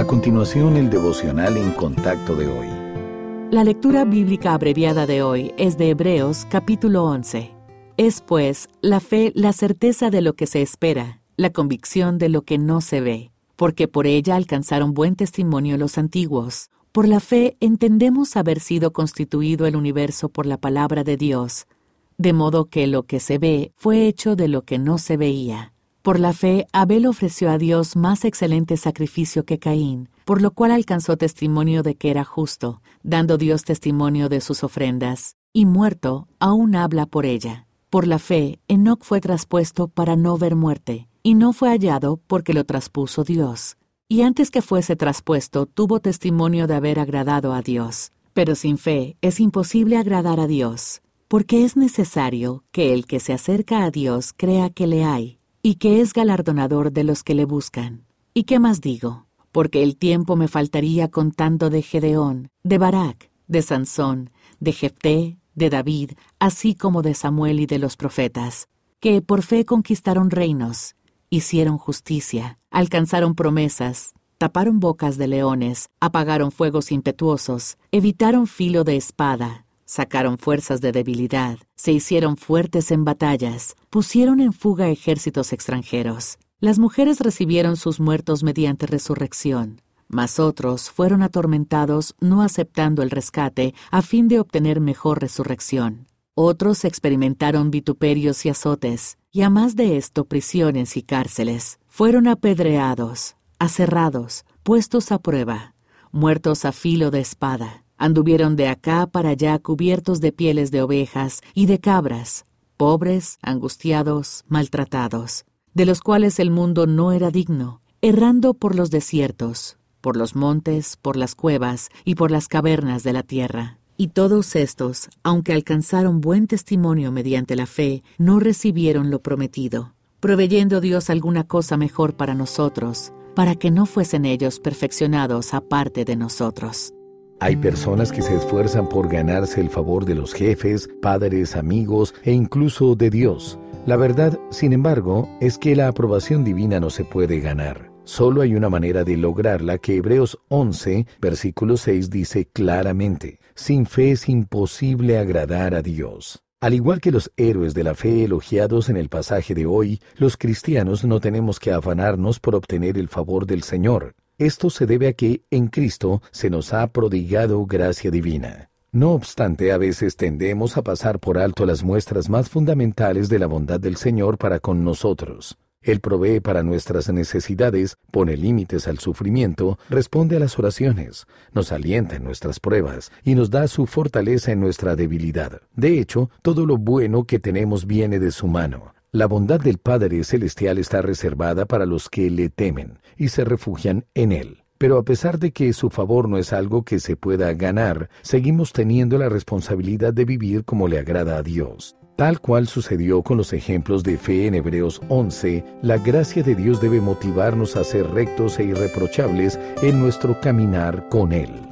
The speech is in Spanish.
A continuación, el devocional en contacto de hoy. La lectura bíblica abreviada de hoy es de Hebreos capítulo 11. Es pues la fe la certeza de lo que se espera, la convicción de lo que no se ve, porque por ella alcanzaron buen testimonio los antiguos. Por la fe entendemos haber sido constituido el universo por la palabra de Dios, de modo que lo que se ve fue hecho de lo que no se veía. Por la fe, Abel ofreció a Dios más excelente sacrificio que Caín, por lo cual alcanzó testimonio de que era justo, dando Dios testimonio de sus ofrendas, y muerto, aún habla por ella. Por la fe, Enoc fue traspuesto para no ver muerte, y no fue hallado porque lo traspuso Dios. Y antes que fuese traspuesto, tuvo testimonio de haber agradado a Dios. Pero sin fe es imposible agradar a Dios, porque es necesario que el que se acerca a Dios crea que le hay y que es galardonador de los que le buscan. ¿Y qué más digo? Porque el tiempo me faltaría contando de Gedeón, de Barak, de Sansón, de Jefté, de David, así como de Samuel y de los profetas, que por fe conquistaron reinos, hicieron justicia, alcanzaron promesas, taparon bocas de leones, apagaron fuegos impetuosos, evitaron filo de espada, sacaron fuerzas de debilidad, se hicieron fuertes en batallas, pusieron en fuga ejércitos extranjeros. Las mujeres recibieron sus muertos mediante resurrección, mas otros fueron atormentados no aceptando el rescate a fin de obtener mejor resurrección. Otros experimentaron vituperios y azotes, y a más de esto prisiones y cárceles. Fueron apedreados, aserrados, puestos a prueba, muertos a filo de espada Anduvieron de acá para allá cubiertos de pieles de ovejas y de cabras, pobres, angustiados, maltratados, de los cuales el mundo no era digno, errando por los desiertos, por los montes, por las cuevas y por las cavernas de la tierra. Y todos estos, aunque alcanzaron buen testimonio mediante la fe, no recibieron lo prometido, proveyendo Dios alguna cosa mejor para nosotros, para que no fuesen ellos perfeccionados aparte de nosotros. Hay personas que se esfuerzan por ganarse el favor de los jefes, padres, amigos e incluso de Dios. La verdad, sin embargo, es que la aprobación divina no se puede ganar. Solo hay una manera de lograrla que Hebreos 11, versículo 6 dice claramente, sin fe es imposible agradar a Dios. Al igual que los héroes de la fe elogiados en el pasaje de hoy, los cristianos no tenemos que afanarnos por obtener el favor del Señor. Esto se debe a que en Cristo se nos ha prodigado gracia divina. No obstante, a veces tendemos a pasar por alto las muestras más fundamentales de la bondad del Señor para con nosotros. Él provee para nuestras necesidades, pone límites al sufrimiento, responde a las oraciones, nos alienta en nuestras pruebas y nos da su fortaleza en nuestra debilidad. De hecho, todo lo bueno que tenemos viene de su mano. La bondad del Padre Celestial está reservada para los que le temen y se refugian en Él. Pero a pesar de que su favor no es algo que se pueda ganar, seguimos teniendo la responsabilidad de vivir como le agrada a Dios. Tal cual sucedió con los ejemplos de fe en Hebreos 11, la gracia de Dios debe motivarnos a ser rectos e irreprochables en nuestro caminar con Él.